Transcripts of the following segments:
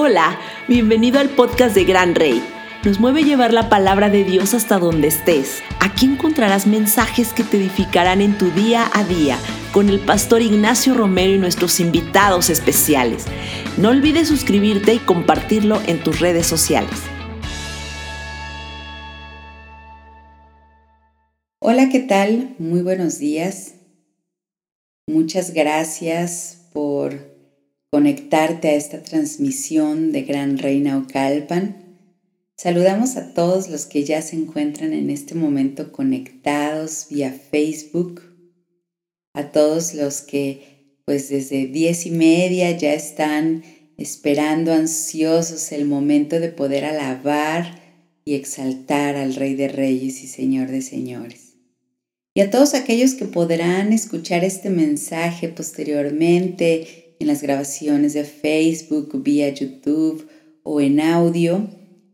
Hola, bienvenido al podcast de Gran Rey. Nos mueve llevar la palabra de Dios hasta donde estés. Aquí encontrarás mensajes que te edificarán en tu día a día con el pastor Ignacio Romero y nuestros invitados especiales. No olvides suscribirte y compartirlo en tus redes sociales. Hola, ¿qué tal? Muy buenos días. Muchas gracias por conectarte a esta transmisión de Gran Reina Ocalpan. Saludamos a todos los que ya se encuentran en este momento conectados vía Facebook, a todos los que pues desde diez y media ya están esperando ansiosos el momento de poder alabar y exaltar al Rey de Reyes y Señor de Señores. Y a todos aquellos que podrán escuchar este mensaje posteriormente en las grabaciones de Facebook, vía YouTube o en audio,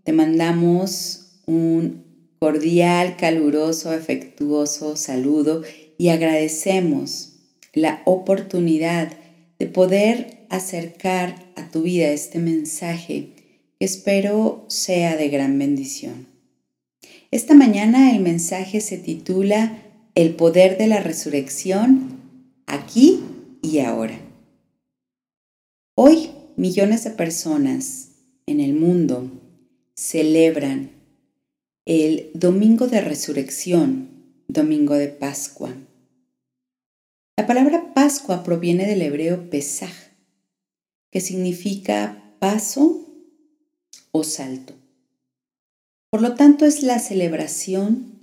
te mandamos un cordial, caluroso, afectuoso saludo y agradecemos la oportunidad de poder acercar a tu vida este mensaje que espero sea de gran bendición. Esta mañana el mensaje se titula El poder de la resurrección aquí y ahora. Hoy millones de personas en el mundo celebran el Domingo de Resurrección, Domingo de Pascua. La palabra Pascua proviene del hebreo Pesaj, que significa paso o salto. Por lo tanto, es la celebración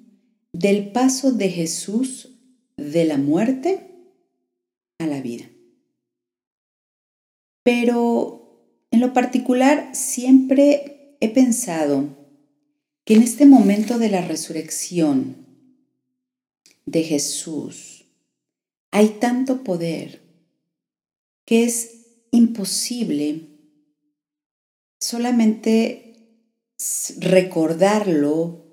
del paso de Jesús de la muerte a la vida. Pero en lo particular siempre he pensado que en este momento de la resurrección de Jesús hay tanto poder que es imposible solamente recordarlo,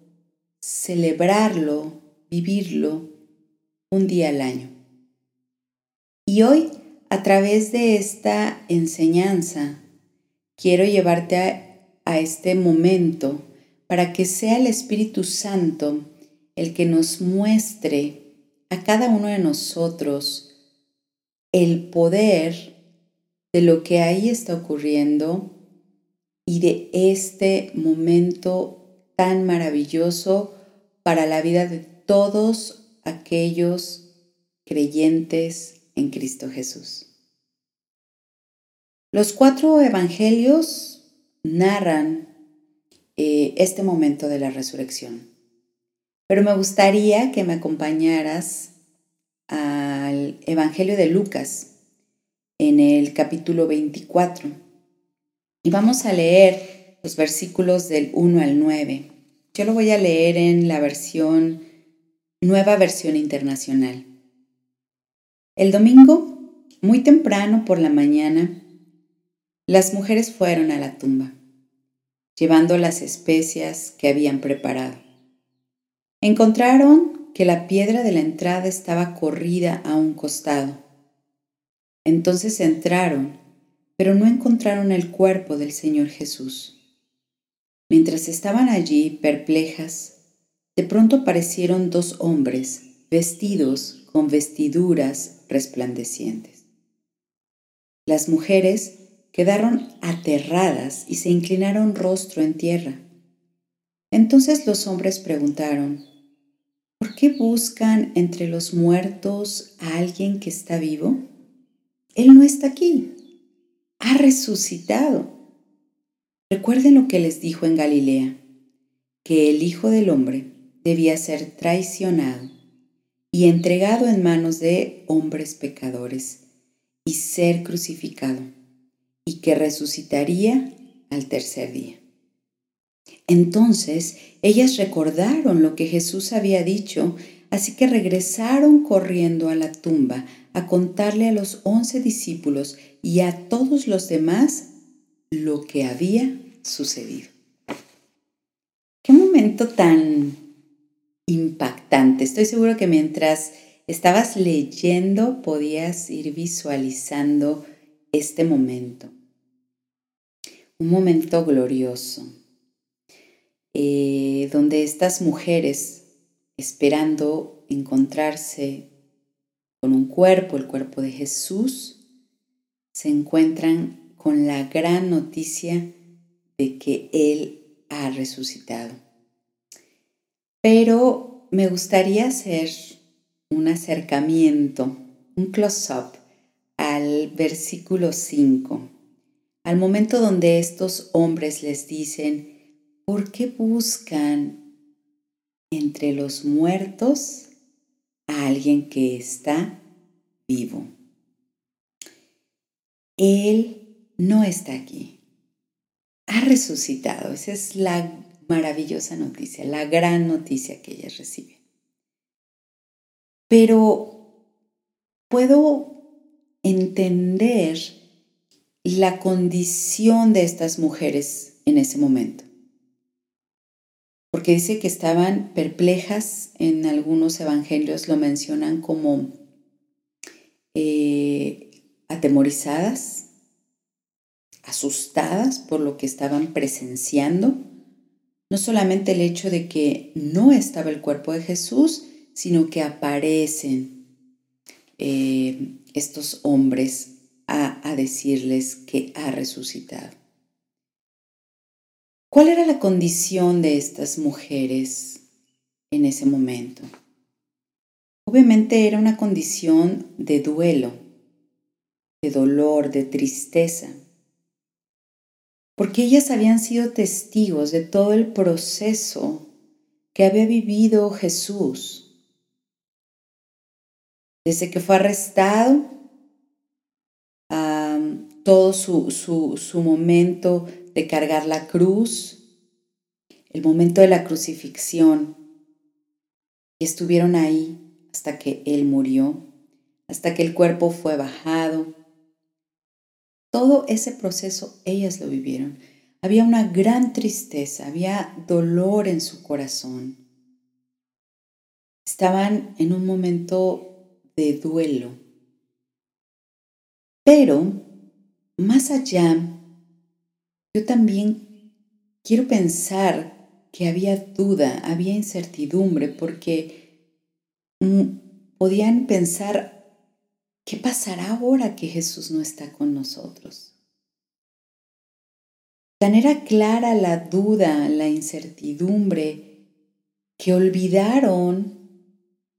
celebrarlo, vivirlo un día al año. Y hoy a través de esta enseñanza, quiero llevarte a, este momento para que sea el Espíritu Santo el que nos muestre a cada uno de nosotros el poder de lo que ahí está ocurriendo y de este momento tan maravilloso para la vida de todos aquellos creyentes en Cristo Jesús. Los cuatro evangelios narran eh, este momento de la resurrección, pero me gustaría que me acompañaras al Evangelio de Lucas en el capítulo 24 y vamos a leer los versículos del 1 al 9. Yo lo voy a leer en la versión, nueva versión internacional. El domingo, muy temprano por la mañana, las mujeres fueron a la tumba, llevando las especias que habían preparado. Encontraron que la piedra de la entrada estaba corrida a un costado. Entonces entraron, pero no encontraron el cuerpo del Señor Jesús. Mientras estaban allí perplejas, de pronto aparecieron dos hombres vestidos con vestiduras resplandecientes. Las mujeres quedaron aterradas y se inclinaron rostro en tierra. Entonces los hombres preguntaron, ¿por qué buscan entre los muertos a alguien que está vivo? Él no está aquí, ha resucitado. Recuerden lo que les dijo en Galilea, que el Hijo del Hombre debía ser traicionado y entregado en manos de hombres pecadores y ser crucificado, y que resucitaría al tercer día. Entonces ellas recordaron lo que Jesús había dicho, así que regresaron corriendo a la tumba a contarle a los once discípulos y a todos los demás lo que había sucedido. Qué momento tan impactante. Estoy seguro que mientras estabas leyendo podías ir visualizando este momento. un momento glorioso, eh, donde estas mujeres, esperando encontrarse con un cuerpo, el cuerpo de Jesús, se encuentran con la gran noticia de que Él ha resucitado. Pero me gustaría hacer un acercamiento, un close-up al versículo 5, al momento donde estos hombres les dicen, ¿por qué buscan entre los muertos a alguien que está vivo? Él no está aquí. Ha resucitado. Esa es la maravillosa noticia, la gran noticia que ella recibe. Pero puedo entender la condición de estas mujeres en ese momento. Porque dice que estaban perplejas, en algunos evangelios lo mencionan como eh, atemorizadas, asustadas por lo que estaban presenciando. No solamente el hecho de que no estaba el cuerpo de Jesús, sino que aparecen eh, estos hombres a, a decirles que ha resucitado. ¿Cuál era la condición de estas mujeres en ese momento? Obviamente era una condición de duelo, de dolor, de tristeza, porque ellas habían sido testigos de todo el proceso que había vivido Jesús desde que fue arrestado, todo su, su momento de cargar la cruz, el momento de la crucifixión, y estuvieron ahí hasta que Él murió, hasta que el cuerpo fue bajado. Todo ese proceso ellas lo vivieron. Había una gran tristeza, había dolor en su corazón. Estaban en un momento de duelo. Pero, más allá, yo también quiero pensar que había duda, había incertidumbre, porque mm, podían pensar, ¿qué pasará ahora que Jesús no está con nosotros? Tan era clara la duda, la incertidumbre, que olvidaron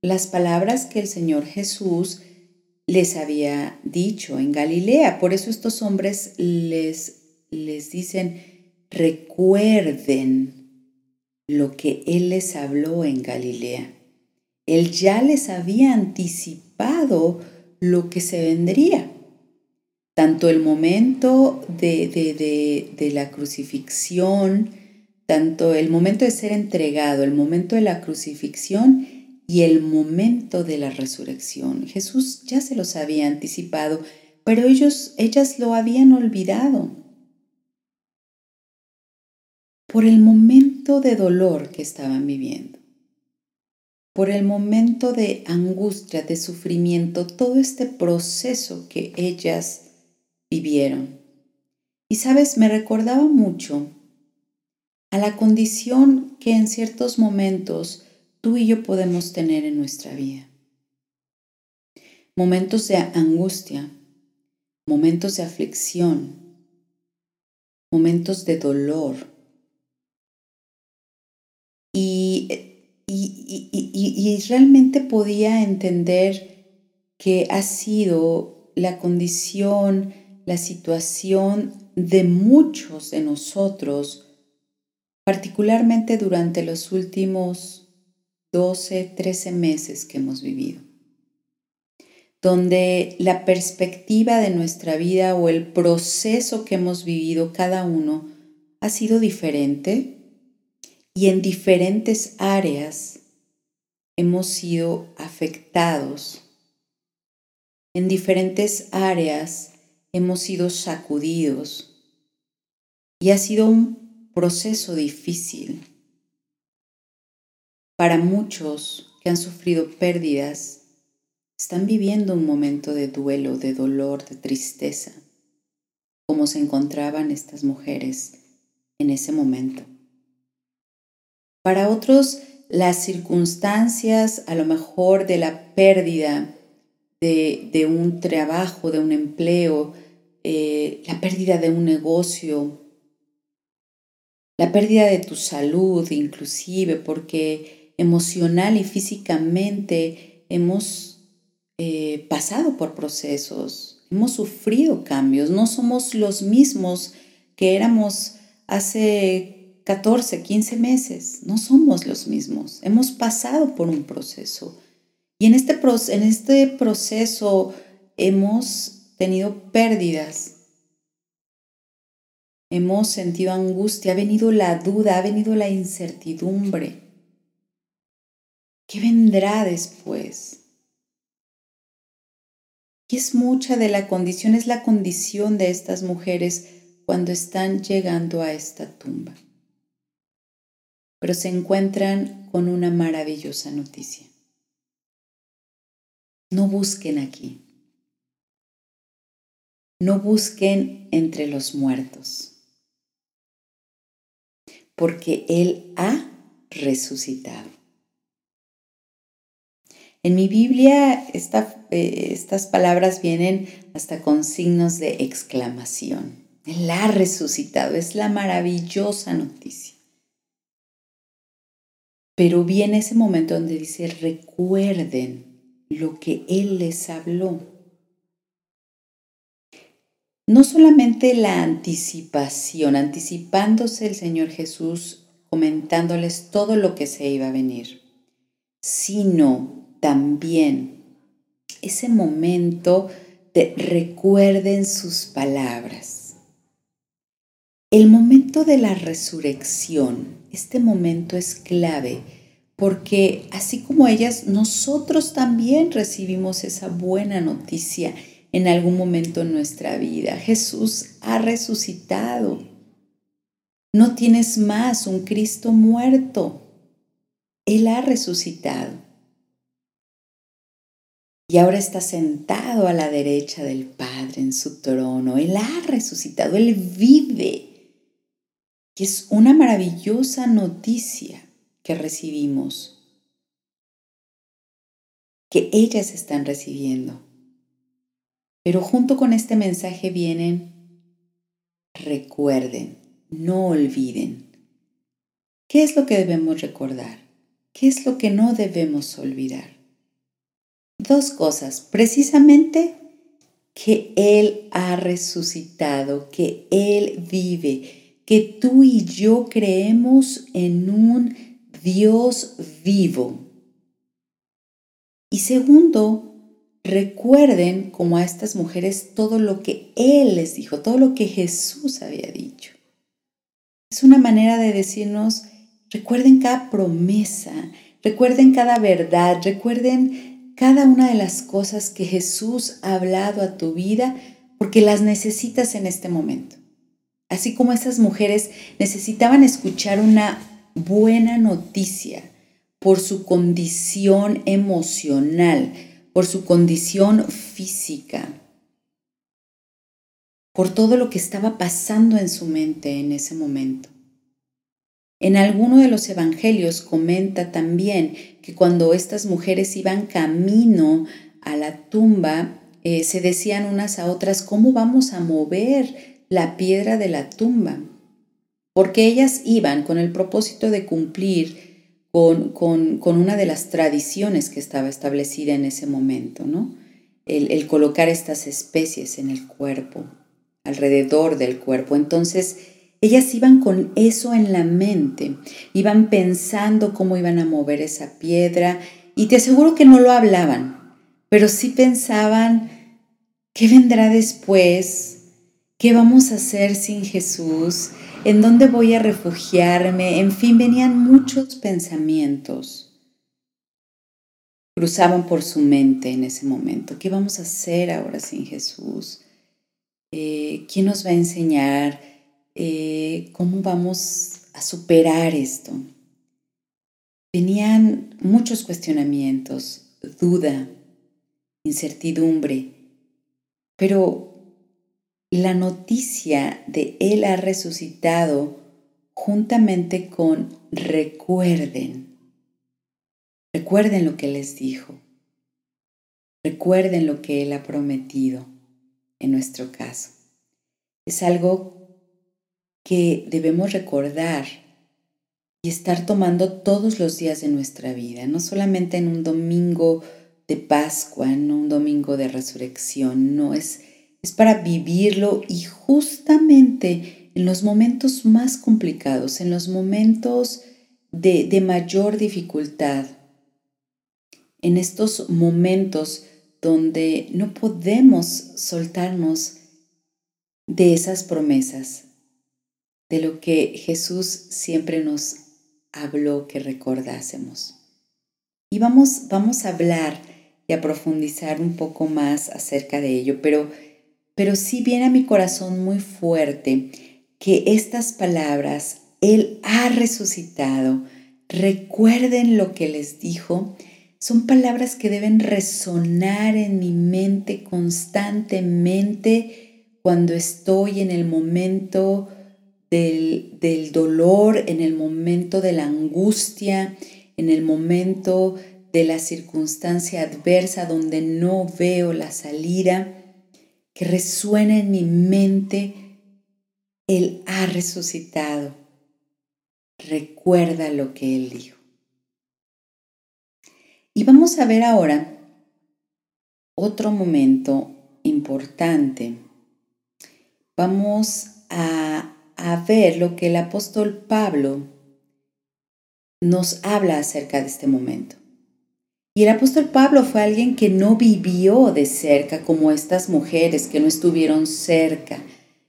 las palabras que el Señor Jesús les había dicho en Galilea. Por eso estos hombres les, les dicen, recuerden lo que Él les habló en Galilea. Él ya les había anticipado lo que se vendría. Tanto el momento de, de, de la crucifixión, tanto el momento de ser entregado, el momento de la crucifixión y el momento de la resurrección. Jesús ya se los había anticipado, pero ellos, ellas lo habían olvidado. Por el momento de dolor que estaban viviendo, por el momento de angustia, de sufrimiento, todo este proceso que ellas vivieron. Y sabes, me recordaba mucho a la condición que en ciertos momentos tú y yo podemos tener en nuestra vida. Momentos de angustia, momentos de aflicción, momentos de dolor. Y, y, realmente podía entender que ha sido la condición, la situación de muchos de nosotros, particularmente durante los últimos 12, 13 meses que hemos vivido, donde la perspectiva de nuestra vida o el proceso que hemos vivido cada uno ha sido diferente y en diferentes áreas hemos sido afectados. En diferentes áreas hemos sido sacudidos y ha sido un proceso difícil. Para muchos que han sufrido pérdidas, están viviendo un momento de duelo, de dolor, de tristeza. cómo se encontraban estas mujeres en ese momento. Para otros, las circunstancias a lo mejor de la pérdida de, un trabajo, de un empleo, eh, la pérdida de un negocio, la pérdida de tu salud inclusive, porque emocional y físicamente hemos eh, pasado por procesos, hemos sufrido cambios, no somos los mismos que éramos hace 14, 15 meses, no somos los mismos, hemos pasado por un proceso. Y en este, en este proceso hemos tenido pérdidas, hemos sentido angustia, ha venido la duda, ha venido la incertidumbre. ¿Qué vendrá después? Y es mucha de la condición, es la condición de estas mujeres cuando están llegando a esta tumba. Pero se encuentran con una maravillosa noticia. No busquen aquí. No busquen entre los muertos. Porque Él ha resucitado. En mi Biblia eh, estas palabras vienen hasta con signos de exclamación. Él ha resucitado. Es la maravillosa noticia. Pero viene ese momento donde dice, recuerden lo que Él les habló. No solamente la anticipación, anticipándose el Señor Jesús, comentándoles todo lo que se iba a venir, sino también ese momento de recuerden sus palabras. El momento de la resurrección, este momento es clave porque así como ellas, nosotros también recibimos esa buena noticia en algún momento en nuestra vida. Jesús ha resucitado. No tienes más un Cristo muerto. Él ha resucitado. Y ahora está sentado a la derecha del Padre en su trono. Él ha resucitado, Él vive. Y es una maravillosa noticia que recibimos, que ellas están recibiendo. Pero junto con este mensaje vienen, recuerden, no olviden. ¿Qué es lo que debemos recordar? ¿Qué es lo que no debemos olvidar? Dos cosas, precisamente que Él ha resucitado, que Él vive, que tú y yo creemos en un Dios vivo. Y segundo, recuerden como a estas mujeres todo lo que Él les dijo, todo lo que Jesús había dicho. Es una manera de decirnos, recuerden cada promesa, recuerden cada verdad, recuerden cada una de las cosas que Jesús ha hablado a tu vida porque las necesitas en este momento. Así como esas mujeres necesitaban escuchar una buena noticia por su condición emocional, por su condición física, por todo lo que estaba pasando en su mente en ese momento. En alguno de los evangelios comenta también que cuando estas mujeres iban camino a la tumba, eh, se decían unas a otras, ¿cómo vamos a mover la piedra de la tumba? porque ellas iban con el propósito de cumplir con, una de las tradiciones que estaba establecida en ese momento, ¿no? El, el, colocar estas especies en el cuerpo, alrededor del cuerpo. Entonces, ellas iban con eso en la mente, iban pensando cómo iban a mover esa piedra y te aseguro que no lo hablaban, pero sí pensaban, ¿qué vendrá después? ¿Qué vamos a hacer sin Jesús? ¿En dónde voy a refugiarme? En fin, venían muchos pensamientos. Cruzaban por su mente en ese momento. ¿Qué vamos a hacer ahora sin Jesús? Eh, ¿Quién nos va a enseñar? Eh, ¿Cómo vamos a superar esto? Venían muchos cuestionamientos, duda, incertidumbre, pero la noticia de Él ha resucitado juntamente con recuerden. Recuerden lo que les dijo. Recuerden lo que Él ha prometido en nuestro caso. Es algo que debemos recordar y estar tomando todos los días de nuestra vida, no solamente en un domingo de Pascua, en un domingo de resurrección, no es, es para vivirlo y justamente en los momentos más complicados, en los momentos de, de mayor dificultad, en estos momentos donde no podemos soltarnos de esas promesas, de lo que Jesús siempre nos habló que recordásemos. Y vamos, vamos a hablar y a profundizar un poco más acerca de ello, pero, pero sí viene a mi corazón muy fuerte que estas palabras, Él ha resucitado, recuerden lo que les dijo, son palabras que deben resonar en mi mente constantemente cuando estoy en el momento del, del, dolor, en el momento de la angustia, en el momento de la circunstancia adversa donde no veo la salida, que resuene en mi mente, Él ha resucitado. Recuerda lo que Él dijo. Y vamos a ver ahora otro momento importante. Vamos a, a, ver lo que el apóstol Pablo nos habla acerca de este momento. Y el apóstol Pablo fue alguien que no vivió de cerca como estas mujeres que no estuvieron cerca,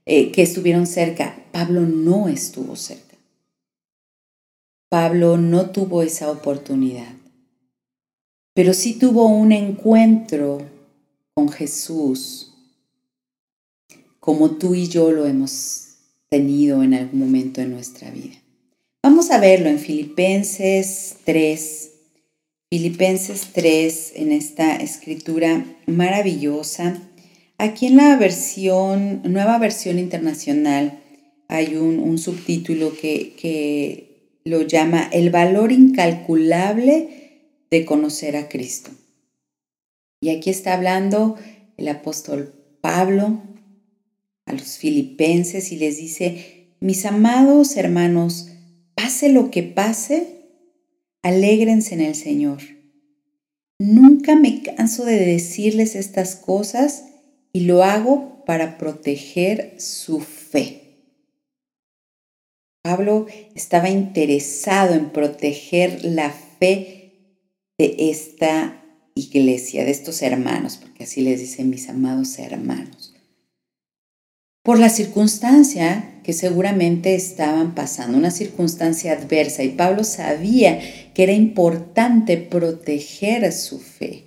eh, que estuvieron cerca. Pablo no estuvo cerca. Pablo no tuvo esa oportunidad pero sí tuvo un encuentro con Jesús, como tú y yo lo hemos tenido en algún momento de nuestra vida. Vamos a verlo en Filipenses 3. Filipenses 3, en esta escritura maravillosa. Aquí en la versión, nueva versión internacional, hay un, un subtítulo que, que lo llama El valor incalculable de conocer a Cristo. Y aquí está hablando el apóstol Pablo a los filipenses y les dice, mis amados hermanos, pase lo que pase, alégrense en el Señor. Nunca me canso de decirles estas cosas y lo hago para proteger su fe. Pablo estaba interesado en proteger la fe de esta iglesia, de estos hermanos, porque así les dicen mis amados hermanos, por la circunstancia que seguramente estaban pasando, una circunstancia adversa, y Pablo sabía que era importante proteger su fe,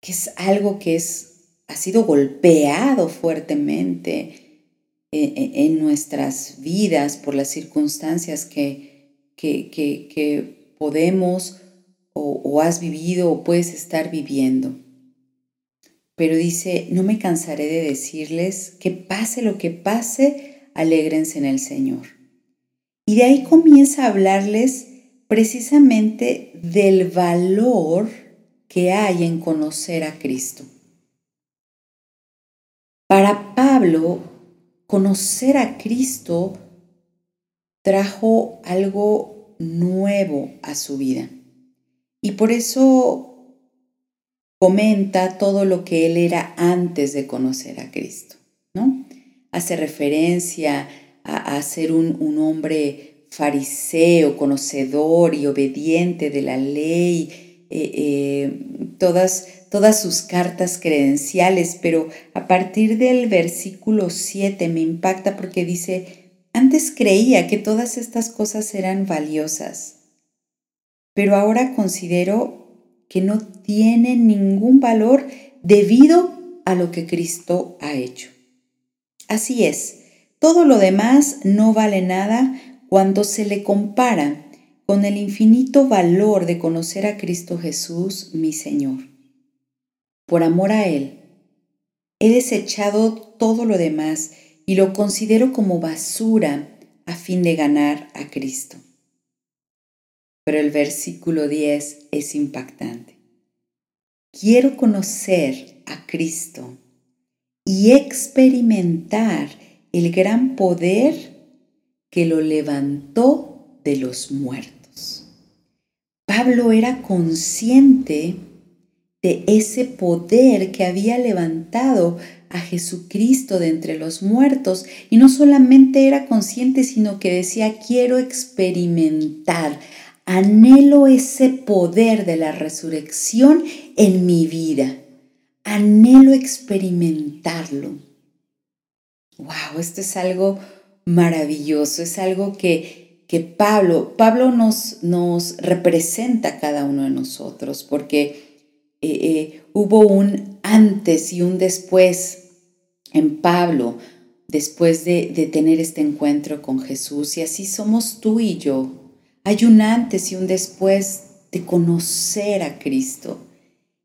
que es algo que es, ha sido golpeado fuertemente en, nuestras vidas por las circunstancias que, que, que, que podemos o, has vivido o puedes estar viviendo. Pero dice, no me cansaré de decirles que pase lo que pase, alégrense en el Señor. Y de ahí comienza a hablarles precisamente del valor que hay en conocer a Cristo. Para Pablo, conocer a Cristo trajo algo nuevo a su vida. Y por eso comenta todo lo que él era antes de conocer a Cristo, ¿no? Hace referencia a, ser un, hombre fariseo, conocedor y obediente de la ley, eh, eh, todas, todas sus cartas credenciales, pero a partir del versículo 7 me impacta porque dice, antes creía que todas estas cosas eran valiosas pero ahora considero que no tiene ningún valor debido a lo que Cristo ha hecho. Así es, todo lo demás no vale nada cuando se le compara con el infinito valor de conocer a Cristo Jesús, mi Señor. Por amor a Él, he desechado todo lo demás y lo considero como basura a fin de ganar a Cristo. Pero el versículo 10 es impactante. Quiero conocer a Cristo y experimentar el gran poder que lo levantó de los muertos. Pablo era consciente de ese poder que había levantado a Jesucristo de entre los muertos y no solamente era consciente, sino que decía, quiero experimentar, anhelo ese poder de la resurrección en mi vida, anhelo experimentarlo. Wow, esto es algo maravilloso, es algo que, que Pablo, Pablo nos, nos representa a cada uno de nosotros, porque eh, eh, hubo un antes y un después en Pablo después de, de tener este encuentro con Jesús y así somos tú y yo. Hay un antes y un después de conocer a Cristo.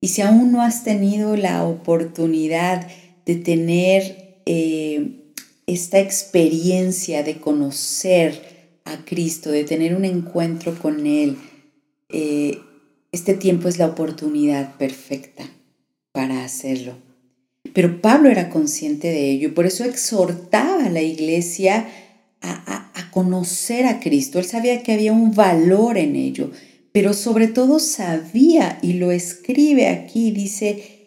Y si aún no has tenido la oportunidad de tener eh, esta experiencia de conocer a Cristo, de tener un encuentro con Él, eh, este tiempo es la oportunidad perfecta para hacerlo. Pero Pablo era consciente de ello y por eso exhortaba a la iglesia conocer a Cristo. Él sabía que había un valor en ello, pero sobre todo sabía, y lo escribe aquí, dice,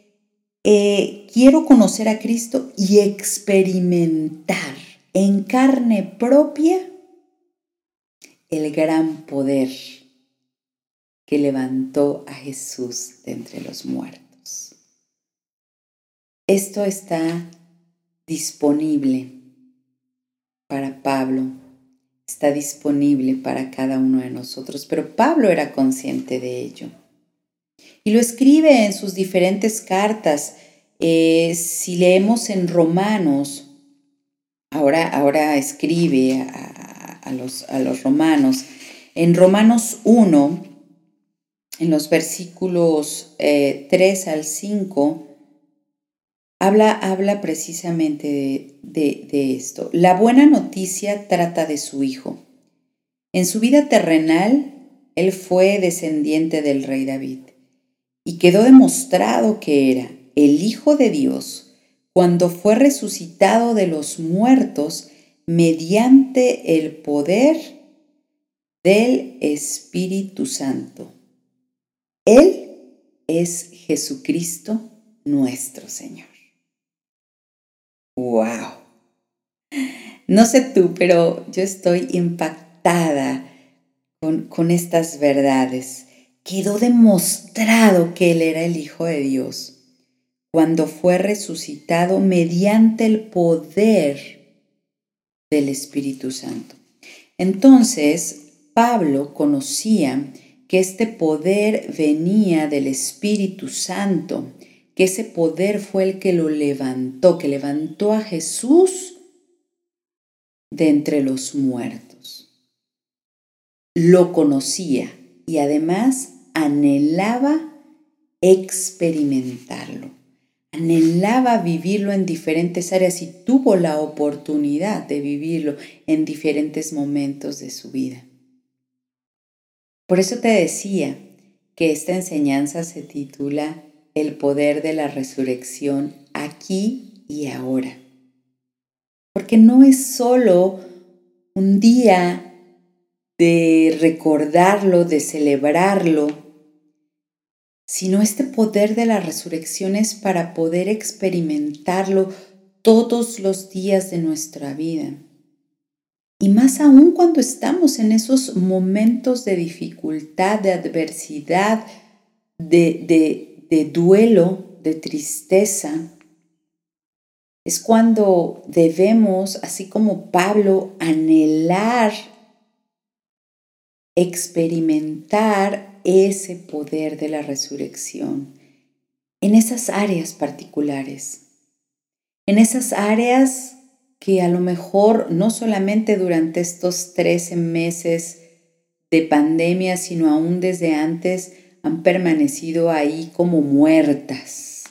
eh, quiero conocer a Cristo y experimentar en carne propia el gran poder que levantó a Jesús de entre los muertos. Esto está disponible para Pablo, está disponible para cada uno de nosotros, pero Pablo era consciente de ello. Y lo escribe en sus diferentes cartas. Eh, si leemos en Romanos, ahora, ahora escribe a, los, a los romanos, en Romanos 1, en los versículos 3 eh, al 5, habla, precisamente de, de esto. La buena noticia trata de su hijo. En su vida terrenal, él fue descendiente del rey David y quedó demostrado que era el Hijo de Dios cuando fue resucitado de los muertos mediante el poder del Espíritu Santo. Él es Jesucristo nuestro Señor. ¡Wow! No sé tú, pero yo estoy impactada con, con estas verdades. Quedó demostrado que Él era el Hijo de Dios cuando fue resucitado mediante el poder del Espíritu Santo. Entonces, Pablo conocía que este poder venía del Espíritu Santo que ese poder fue el que lo levantó, que levantó a Jesús de entre los muertos. Lo conocía y además anhelaba experimentarlo, anhelaba vivirlo en diferentes áreas y tuvo la oportunidad de vivirlo en diferentes momentos de su vida. Por eso te decía que esta enseñanza se titula el poder de la resurrección aquí y ahora. Porque no es solo un día de recordarlo, de celebrarlo, sino este poder de la resurrección es para poder experimentarlo todos los días de nuestra vida. Y más aún cuando estamos en esos momentos de dificultad, de adversidad, de, de, de duelo, de tristeza, es cuando debemos, así como Pablo, anhelar, experimentar ese poder de la resurrección en esas áreas particulares, en esas áreas que a lo mejor no solamente durante estos 13 meses de pandemia, sino aún desde antes, han permanecido ahí como muertas.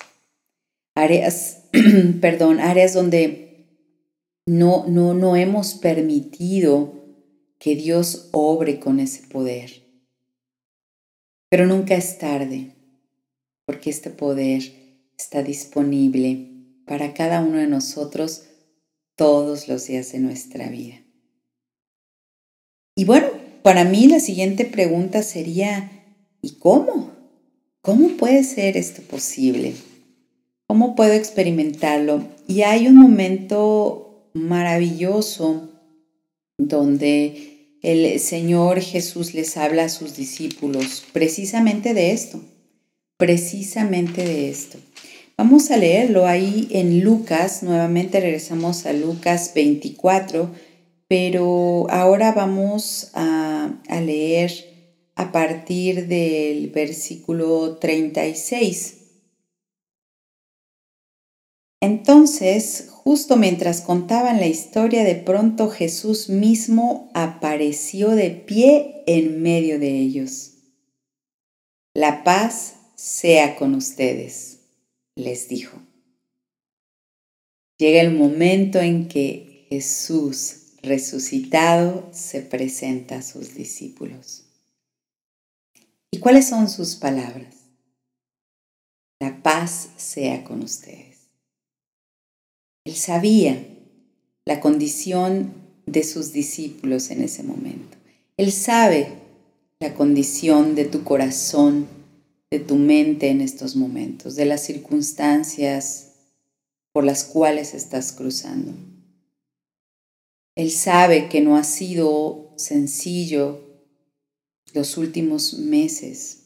Áreas perdón, áreas donde no, no, no hemos permitido que Dios obre con ese poder. Pero nunca es tarde, porque este poder está disponible para cada uno de nosotros todos los días de nuestra vida. Y bueno, para mí la siguiente pregunta sería, ¿y cómo? ¿Cómo puede ser esto posible? ¿Cómo puedo experimentarlo? Y hay un momento maravilloso donde el Señor Jesús les habla a sus discípulos precisamente de esto, precisamente de esto. Vamos a leerlo ahí en Lucas, nuevamente regresamos a Lucas 24, pero ahora vamos a, leer a partir del versículo 36. Entonces, justo mientras contaban la historia, de pronto Jesús mismo apareció de pie en medio de ellos. La paz sea con ustedes les dijo. Llega el momento en que Jesús resucitado se presenta a sus discípulos. ¿Y cuáles son sus palabras? La paz sea con ustedes. Él sabía la condición de sus discípulos en ese momento. Él sabe la condición de tu corazón de tu mente en estos momentos, de las circunstancias por las cuales estás cruzando. Él sabe que no ha sido sencillo los últimos meses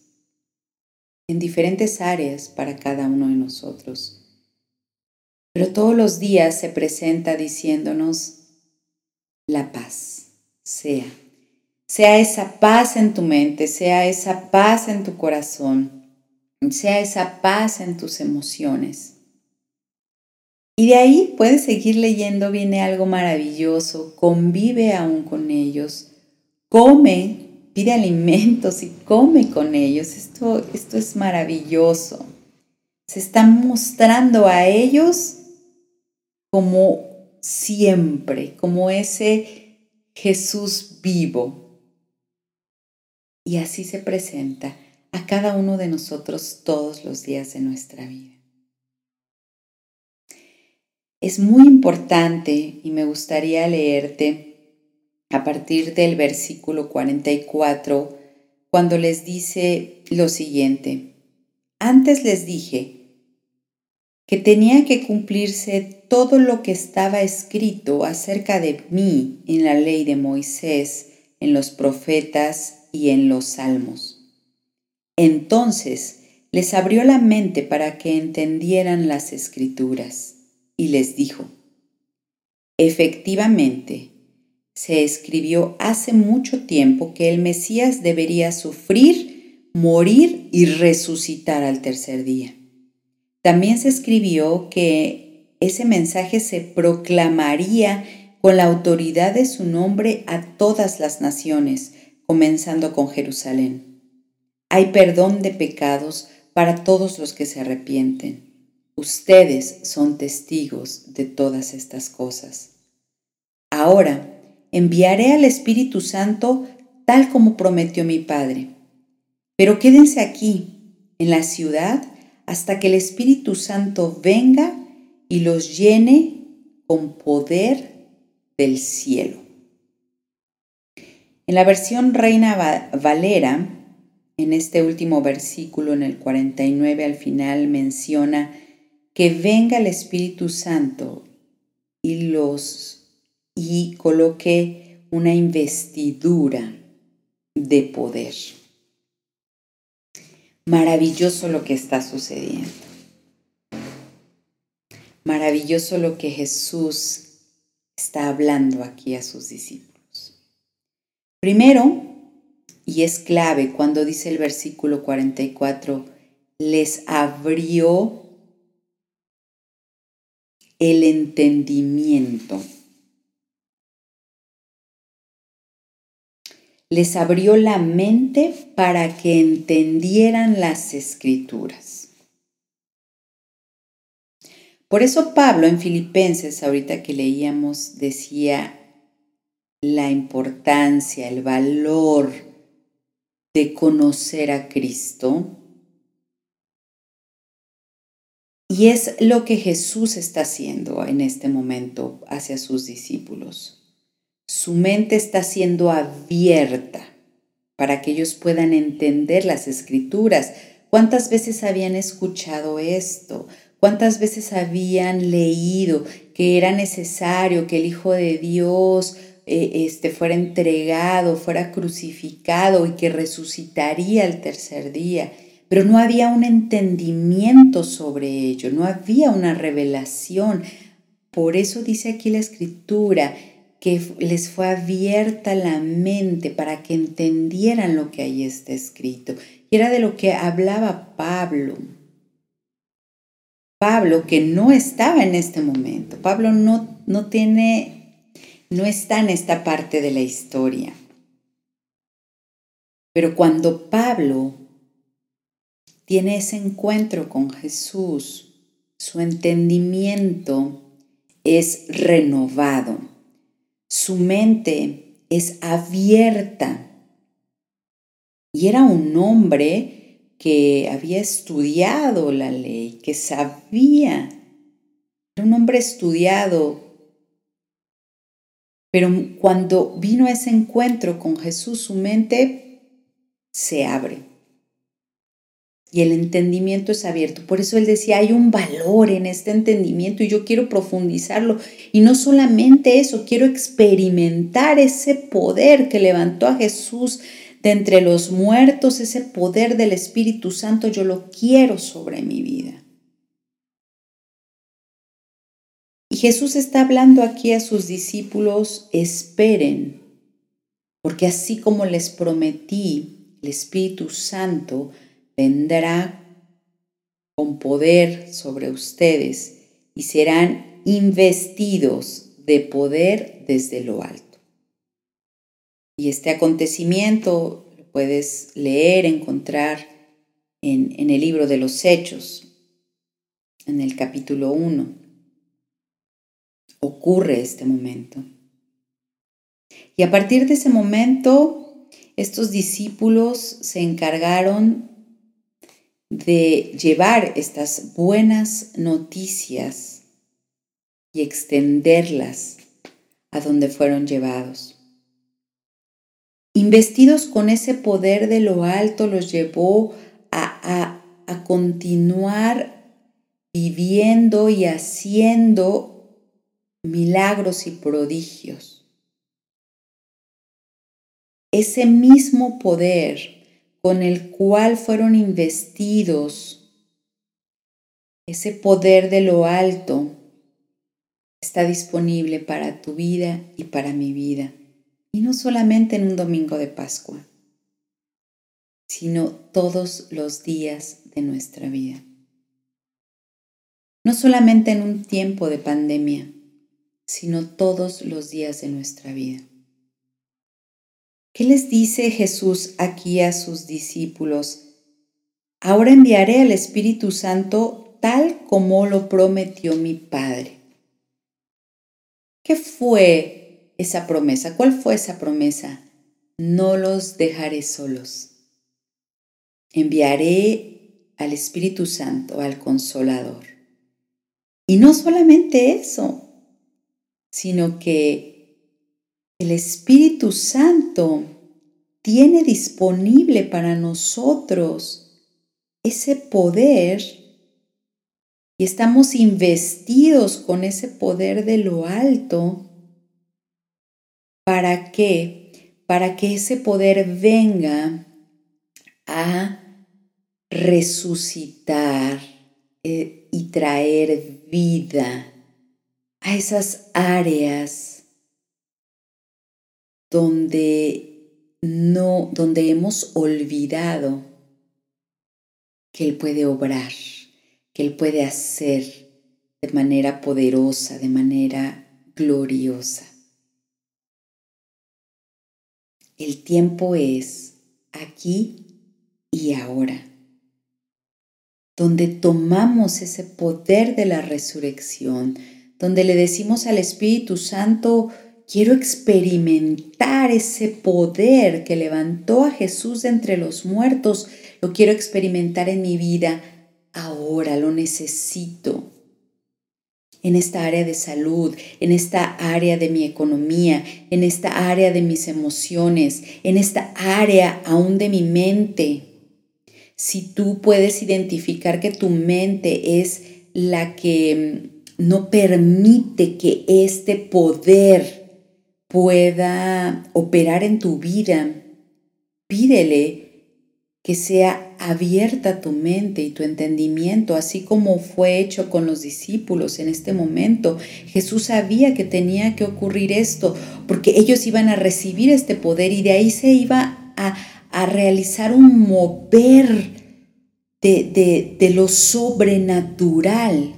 en diferentes áreas para cada uno de nosotros. Pero todos los días se presenta diciéndonos, la paz sea sea esa paz en tu mente, sea esa paz en tu corazón, sea esa paz en tus emociones. Y de ahí puedes seguir leyendo, viene algo maravilloso, convive aún con ellos, come, pide alimentos y come con ellos. Esto, esto es maravilloso. Se está mostrando a ellos como siempre, como ese Jesús vivo, y así se presenta a cada uno de nosotros todos los días de nuestra vida. Es muy importante y me gustaría leerte a partir del versículo 44 cuando les dice lo siguiente. Antes les dije que tenía que cumplirse todo lo que estaba escrito acerca de mí en la ley de Moisés, en los profetas y en los salmos. Entonces les abrió la mente para que entendieran las escrituras y les dijo, efectivamente, se escribió hace mucho tiempo que el Mesías debería sufrir, morir y resucitar al tercer día. También se escribió que ese mensaje se proclamaría con la autoridad de su nombre a todas las naciones, comenzando con Jerusalén. Hay perdón de pecados para todos los que se arrepienten. Ustedes son testigos de todas estas cosas. Ahora enviaré al Espíritu Santo tal como prometió mi Padre. Pero quédense aquí, en la ciudad, hasta que el Espíritu Santo venga y los llene con poder del cielo. En la versión Reina Valera, en este último versículo, en el 49 al final, menciona que venga el Espíritu Santo y los y coloque una investidura de poder. Maravilloso lo que está sucediendo. Maravilloso lo que Jesús está hablando aquí a sus discípulos. Primero, y es clave cuando dice el versículo 44, les abrió el entendimiento. Les abrió la mente para que entendieran las escrituras. Por eso Pablo en Filipenses, ahorita que leíamos, decía la importancia, el valor de conocer a Cristo. Y es lo que Jesús está haciendo en este momento hacia sus discípulos. Su mente está siendo abierta para que ellos puedan entender las escrituras. ¿Cuántas veces habían escuchado esto? ¿Cuántas veces habían leído que era necesario que el Hijo de Dios eh, este, fuera entregado, fuera crucificado y que resucitaría el tercer día? Pero no había un entendimiento sobre ello, no había una revelación. Por eso dice aquí la escritura, que les fue abierta la mente para que entendieran lo que ahí está escrito. Y era de lo que hablaba Pablo. Pablo que no estaba en este momento. Pablo no, no tiene, no está en esta parte de la historia. Pero cuando Pablo tiene ese encuentro con Jesús, su entendimiento es renovado su mente es abierta. Y era un hombre que había estudiado la ley, que sabía. Era un hombre estudiado. Pero cuando vino a ese encuentro con Jesús, su mente se abre y el entendimiento es abierto. Por eso él decía, hay un valor en este entendimiento y yo quiero profundizarlo. Y no solamente eso, quiero experimentar ese poder que levantó a Jesús de entre los muertos, ese poder del Espíritu Santo, yo lo quiero sobre mi vida. Y Jesús está hablando aquí a sus discípulos, esperen, porque así como les prometí, el Espíritu Santo, vendrá con poder sobre ustedes y serán investidos de poder desde lo alto. Y este acontecimiento lo puedes leer, encontrar en, en el libro de los Hechos, en el capítulo 1. Ocurre este momento. Y a partir de ese momento, estos discípulos se encargaron de llevar estas buenas noticias y extenderlas a donde fueron llevados. Investidos con ese poder de lo alto, los llevó a, a continuar viviendo y haciendo milagros y prodigios. Ese mismo poder con el cual fueron investidos, ese poder de lo alto, está disponible para tu vida y para mi vida. Y no solamente en un domingo de Pascua, sino todos los días de nuestra vida. No solamente en un tiempo de pandemia, sino todos los días de nuestra vida. ¿Qué les dice Jesús aquí a sus discípulos? Ahora enviaré al Espíritu Santo tal como lo prometió mi Padre. ¿Qué fue esa promesa? ¿Cuál fue esa promesa? No los dejaré solos. Enviaré al Espíritu Santo, al Consolador. Y no solamente eso, sino que el Espíritu Santo tiene disponible para nosotros ese poder y estamos investidos con ese poder de lo alto. ¿Para qué? Para que ese poder venga a resucitar eh, y traer vida a esas áreas donde no, donde hemos olvidado que Él puede obrar, que Él puede hacer de manera poderosa, de manera gloriosa. El tiempo es aquí y ahora. donde tomamos ese poder de la resurrección, donde le decimos al Espíritu Santo, quiero experimentar ese poder que levantó a Jesús de entre los muertos, lo quiero experimentar en mi vida ahora, lo necesito. En esta área de salud, en esta área de mi economía, en esta área de mis emociones, en esta área aún de mi mente. Si tú puedes identificar que tu mente es la que mm, no permite que este poder pueda operar en tu vida, pídele que sea abierta tu mente y tu entendimiento, así como fue hecho con los discípulos en este momento. Jesús sabía que tenía que ocurrir esto, porque ellos iban a recibir este poder y de ahí se iba a, realizar un mover de, de lo sobrenatural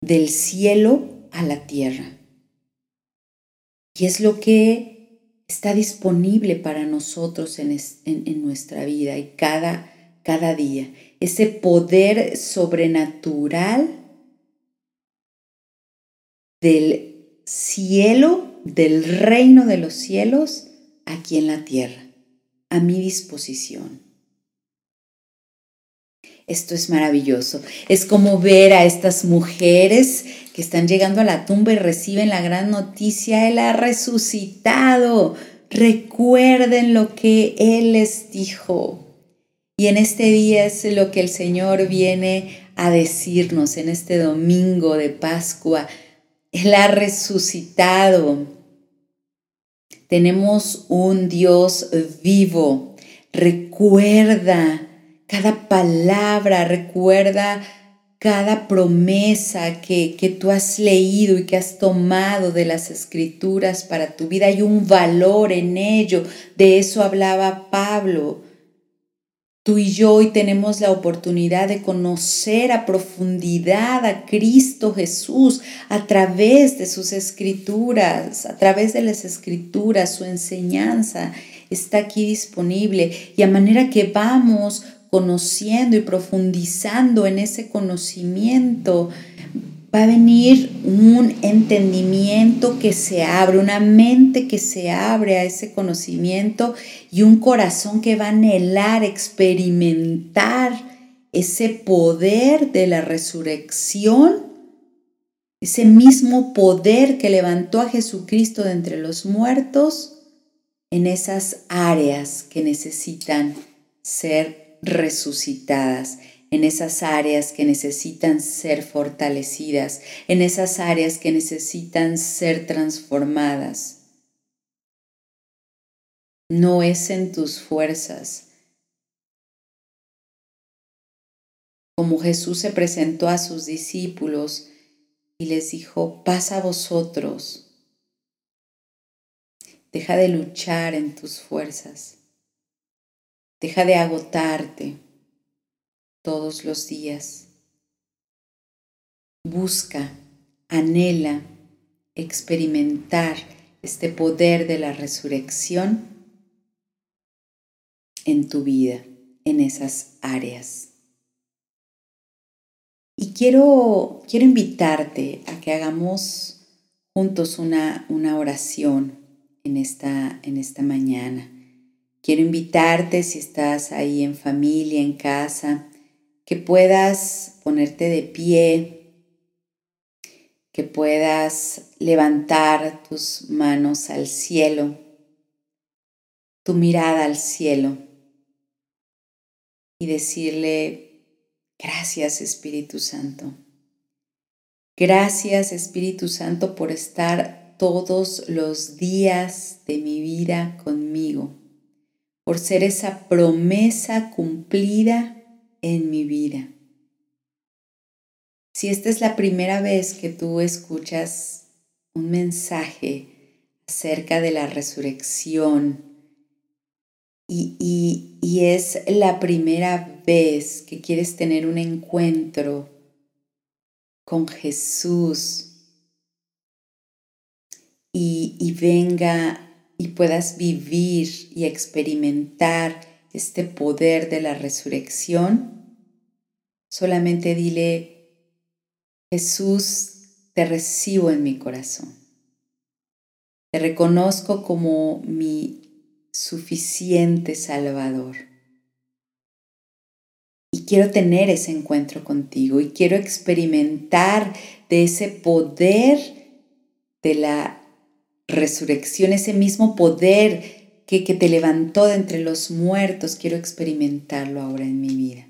del cielo a la tierra. Y es lo que está disponible para nosotros en, nuestra vida y cada, cada día. Ese poder sobrenatural del cielo, del reino de los cielos, aquí en la tierra, a mi disposición. Esto es maravilloso. Es como ver a estas mujeres que están llegando a la tumba y reciben la gran noticia, Él ha resucitado. Recuerden lo que Él les dijo. Y en este día es lo que el Señor viene a decirnos en este domingo de Pascua. Él ha resucitado. Tenemos un Dios vivo. Recuerda cada palabra, recuerda cada promesa que, que, tú has leído y que has tomado de las escrituras para tu vida. Hay un valor en ello. De eso hablaba Pablo. Tú y yo hoy tenemos la oportunidad de conocer a profundidad a Cristo Jesús a través de sus escrituras, a través de las escrituras, su enseñanza está aquí disponible y a manera que vamos conociendo y profundizando en ese conocimiento, va a venir un entendimiento que se abre, una mente que se abre a ese conocimiento y un corazón que va a anhelar experimentar ese poder de la resurrección, ese mismo poder que levantó a Jesucristo de entre los muertos en esas áreas que necesitan ser resucitadas, en esas áreas que necesitan ser fortalecidas, en esas áreas que necesitan ser transformadas. No es en tus fuerzas. Como Jesús se presentó a sus discípulos y les dijo, pasa a vosotros. Deja de luchar en tus fuerzas. Deja de agotarte todos los días. Busca, anhela experimentar este poder de la resurrección en tu vida, en esas áreas. Y quiero, quiero invitarte a que hagamos juntos una, una oración en esta, en esta mañana. Quiero invitarte, si estás ahí en familia, en casa, que puedas ponerte de pie, que puedas levantar tus manos al cielo, tu mirada al cielo y decirle, gracias Espíritu Santo. Gracias Espíritu Santo por estar todos los días de mi vida conmigo por ser esa promesa cumplida en mi vida. Si esta es la primera vez que tú escuchas un mensaje acerca de la resurrección y, y, es la primera vez que quieres tener un encuentro con Jesús y, y venga y puedas vivir y experimentar este poder de la resurrección, solamente dile, Jesús, te recibo en mi corazón. Te reconozco como mi suficiente Salvador. Y quiero tener ese encuentro contigo y quiero experimentar de ese poder de la resurrección, ese mismo poder que, que te levantó de entre los muertos, quiero experimentarlo ahora en mi vida.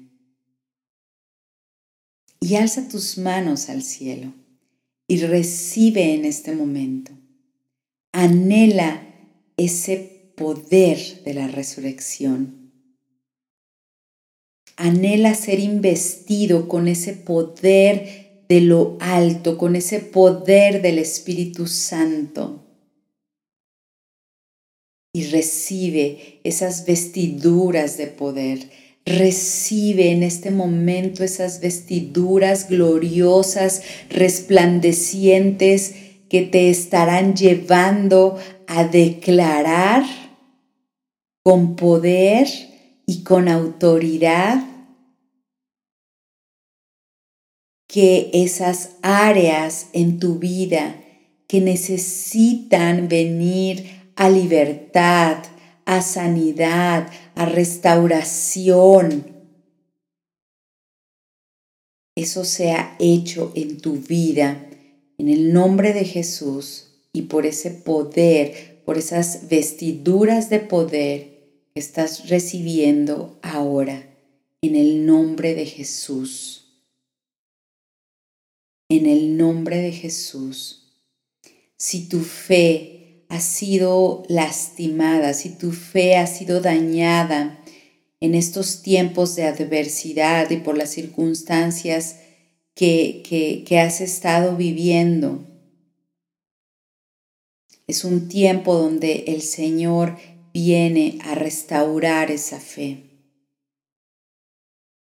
Y alza tus manos al cielo y recibe en este momento. Anhela ese poder de la resurrección. Anhela ser investido con ese poder de lo alto, con ese poder del Espíritu Santo y recibe esas vestiduras de poder. Recibe en este momento esas vestiduras gloriosas, resplandecientes, que te estarán llevando a declarar con poder y con autoridad que esas áreas en tu vida que necesitan venir a libertad, a sanidad, a restauración. Eso sea hecho en tu vida, en el nombre de Jesús y por ese poder, por esas vestiduras de poder que estás recibiendo ahora, en el nombre de Jesús. En el nombre de Jesús. Si tu fe ha sido lastimada, si tu fe ha sido dañada en estos tiempos de adversidad y por las circunstancias que, que, has estado viviendo, es un tiempo donde el Señor viene a restaurar esa fe,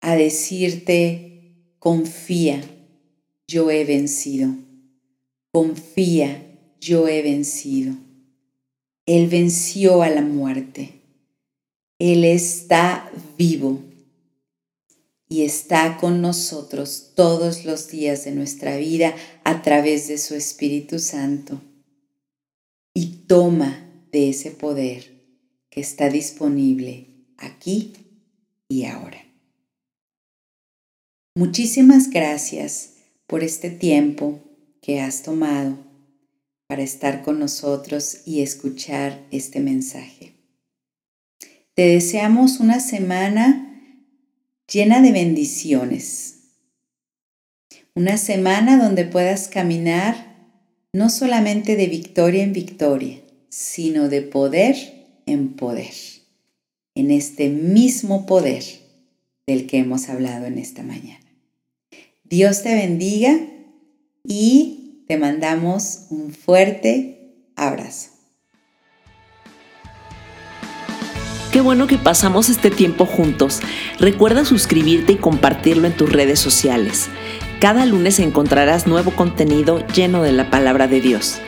a decirte, confía, yo he vencido, confía, yo he vencido. Él venció a la muerte. Él está vivo y está con nosotros todos los días de nuestra vida a través de su Espíritu Santo. Y toma de ese poder que está disponible aquí y ahora. Muchísimas gracias por este tiempo que has tomado para estar con nosotros y escuchar este mensaje. Te deseamos una semana llena de bendiciones. Una semana donde puedas caminar no solamente de victoria en victoria, sino de poder en poder, en este mismo poder del que hemos hablado en esta mañana. Dios te bendiga y te mandamos un fuerte abrazo. Qué bueno que pasamos este tiempo juntos. Recuerda suscribirte y compartirlo en tus redes sociales. Cada lunes encontrarás nuevo contenido lleno de la palabra de Dios.